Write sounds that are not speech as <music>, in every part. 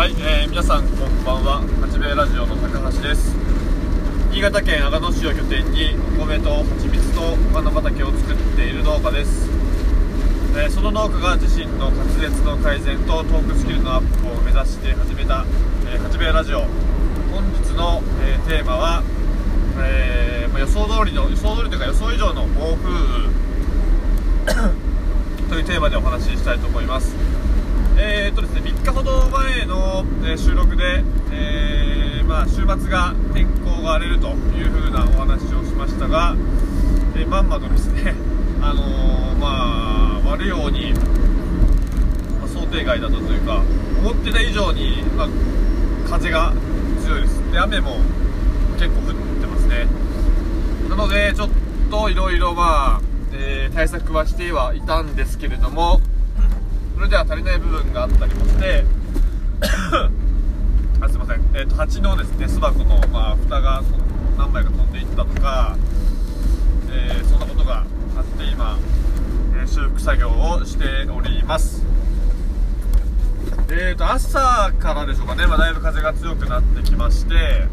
はい、えー皆さんこんばんは。八兵衛ラジオの高橋です。新潟県阿賀野市を拠点にお米と蜂蜜とお花畑を作っている農家です、えーその農家が自身の滑舌の改善とトークスキルのアップを目指して始めた、えー八兵衛ラジオ。本日の、えーテーマは、えーま予想通りの予想通りというか予想以上の暴風雨 <coughs> というテーマでお話ししたいと思います。えーとですね、3日ほど前の、え収録で、えーまあ、週末が天候が荒れるという風なお話をしましたが、えまんまとですね、<laughs> あのまあ、悪いように、まあ想定外だったというか思ってた以上に、まあ、風が強いです。で雨も結構降ってますね。なのでちょっといろいろまあ、え対策はしてはいたんですけれどもそれでは足りない部分があったりもして <coughs> あすいません、えー、と蜂のですね巣箱の、まあ、蓋が何枚か飛んでいったとか、えーそんなことがあって今、えー修復作業をしております。えー、と朝からでしょうかね、まあ、だいぶ風が強くなってきまして、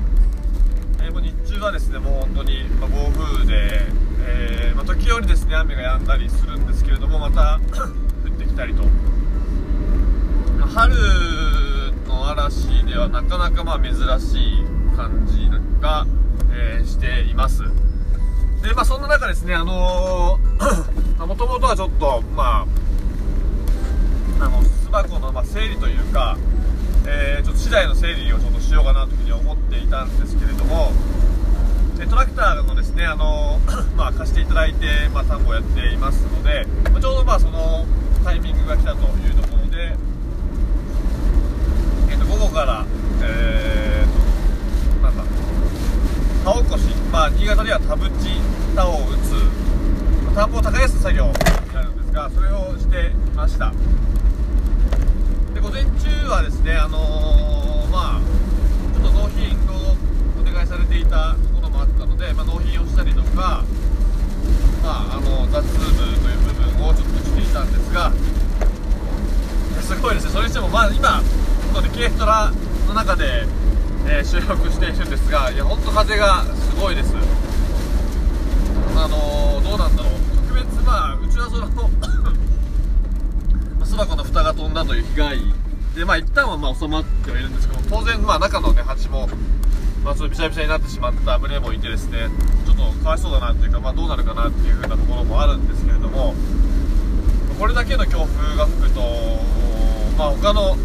えーもう日中はですねもう本当に、まあ暴風で、えーまあ、時折ですね雨が止んだりするんですけれどもまた <coughs> 降ってきたりと、春の嵐ではなかなかまあ珍しい感じが、えーしています。でまあそんな中ですねあの、もともとはちょっとまああの巣箱のま整理というか、えーちょっと資材の整理をちょっとしようかなというふうに思っていたんですけれども、トラクターのですね、あの <coughs> まあ、貸していただいて、まあ、田んぼをやっていますので、まあちょうどまあそのタイミングが来たというところで、午後から、えーなんだ田起こし、まあ、新潟では田淵田を打つ、まあ田んぼを耕す作業になるんですがそれをしてました。で午前中はですねあのーまあちょっと納品をお願いされていたところもあったので、まあ、納品をしたりとかまああの雑務という部分をちょっとしていたんですがすごいですね。それにしてもまあ今このね軽トラの中で、えー収録しているんですがいや本当風がすごいです。あのーどうなんだろう。特別まあうちはその <coughs> 巣箱の蓋が飛んだという被害。でまあ一旦はまあ収まってはいるんですけど当然まあ中のね蜂もまあちょっとびしゃびしゃになってしまった群れもいてですねちょっとかわいそうだなっていうかまあどうなるかなっていう風なところもあるんですけれどもこれだけの強風が吹くとまあ他の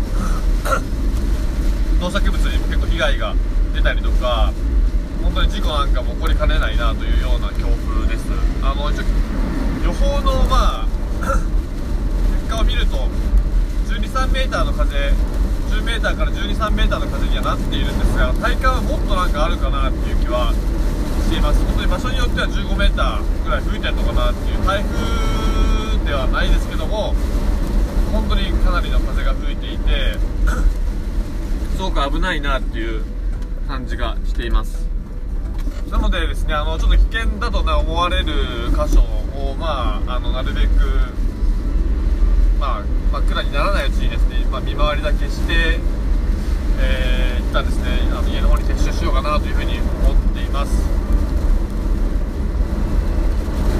<coughs> 農作物にも結構被害が出たりとか本当に事故なんかも起こりかねないなというような強風です。あの一応予報のまあ <coughs> 結果を見ると1 2 3メーターの風10メーターから1 2 3メーターの風にはなっているんですが体感はもっとなんかあるかなっていう気はしています。本当に場所によっては15メーターぐらい吹いてるのかなっていう台風ではないですけどもかなりの風が吹いていてすごく危ないなっていう感じがしています。なのでですねあのちょっと危険だと、ね、思われる箇所をまああのなるべくまあ真っ暗にならないうちにですね、まあ、見回りだけして、えー、一旦ですねあの家の方に撤収しようかなというふうに思っています。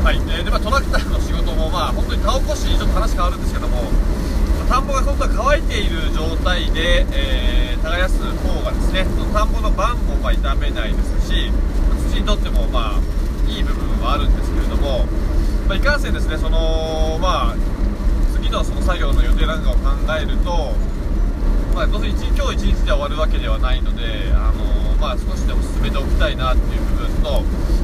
はい、えーでまあ、トラクターの仕事もまあ本当に田起こしちょっと話変わるんですけども田んぼが本当は乾いている状態で、えー耕す方がですねその田んぼの番もまあ傷めないですし土にとってもまあいい部分はあるんですけれども、まあ、いかんせんですねそのまあ次のその作業の予定なんかを考えると、まあ、どうせ一日今日一日で終わるわけではないので、あのまあ、少しでも進めておきたいなっていう部分と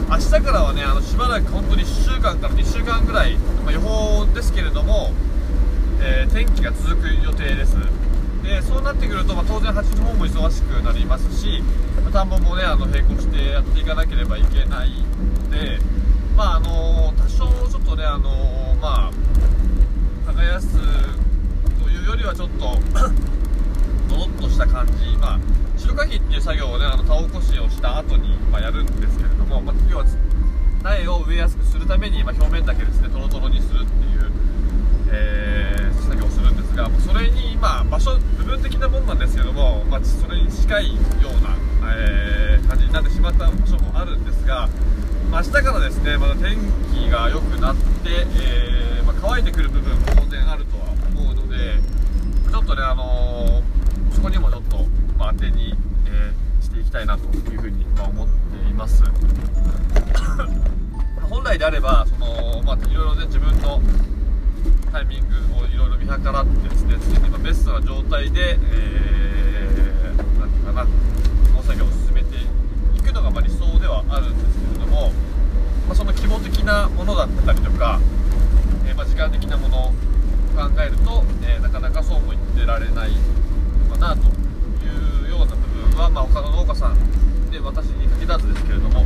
明日からはねあのしばらく本当に1週間から2週間ぐらい、まあ、予報ですけれども、えー天気が続く予定です。でそうなってくると、まあ、当然蜂の方も忙しくなりますし、まあ田んぼもねあの並行してやっていかなければいけないのでまああの多少ちょっとねあのまあ耕すというよりはちょっとドロッとした感じ、まあ、白かきっていう作業をねあの田起こしをした後に、まあ、やるんですけれども、まあ、要は苗を植えやすくするために、まあ、表面だけですねトロトロにするっていう、えー作業をするんですがそれに、ま、場所部分的なもんなんですけども、まあ、それに近いような、えー、感じになってしまった場所もあるんですが、まあ、明日からですねまた天気が良くなって、えー、まあ、乾いてくる部分も当然あるとは思うのでちょっとね、あのー、そこにもちょっと、まあ、当てに、え、していきたいなというふうに、ま思っています。<coughs> 本来であればその、まあ、いろいろね自分のタイミングをいろいろ見計らってですね常にベストな状態で、えー、何かな農作業を進めていくのがま理想ではあるんですけれども、まあ、その規模的なものだったりとか、えー、まあ、時間的なものを考えると、えー、なかなかそうもいってられないのかなというような部分は、まあ、他の農家さんで私に限らずですけれども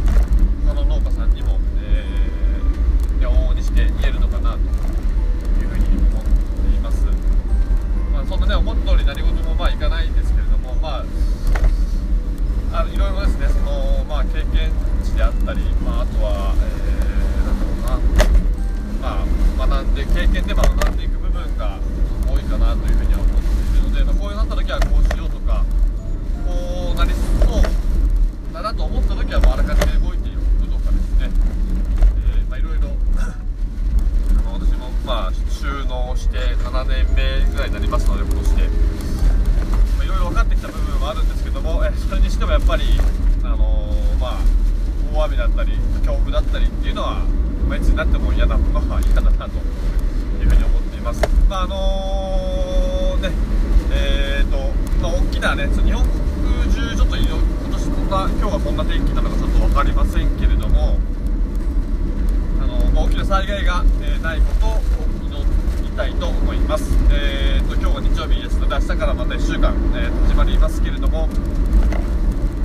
他の農家さんにも、えー、往々にして言えるのかなというふうに思っています、まあ、そんなね思った通り何事もまあいかないんですけれどもまああいろいろですねその、まあ、経験値であったり、まあ、あとは、えー、なんだろうな、まあ、学んで経験で学んでいく部分が多いかなというふうには思っているので、まあ、こういうなった時はこうしようとかこうなりそうだなと思った時はもうあらかじめ動いていくとかですね、えーまあ、いろいろあの私もまあ収納して7年目ぐらいになりますので今年で。いろいろ分かってきた部分はあるんですけども、えそれにしてもやっぱり、あのー、まあ、大雨だったり強風だったりっていうのは、まあ、いつになっても嫌なものは嫌だなというふうに思っています。まああのー、ねえーとまあ、大きなね日本国中ちょっと今年こんな今日はこんな天気なのかちょっと分かりませんけれども、災害が、えないことを祈りたいと思います、えーと、今日は日曜日ですので明日からまた1週間、えー、始まりますけれども、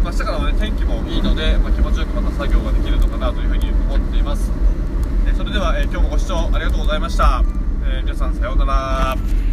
まあ、明日からは、ね、天気もいいので、まあ、気持ちよくまた作業ができるのかなというふうに思っています、えー、それでは、えー、今日もご視聴ありがとうございました、え皆さんさようなら。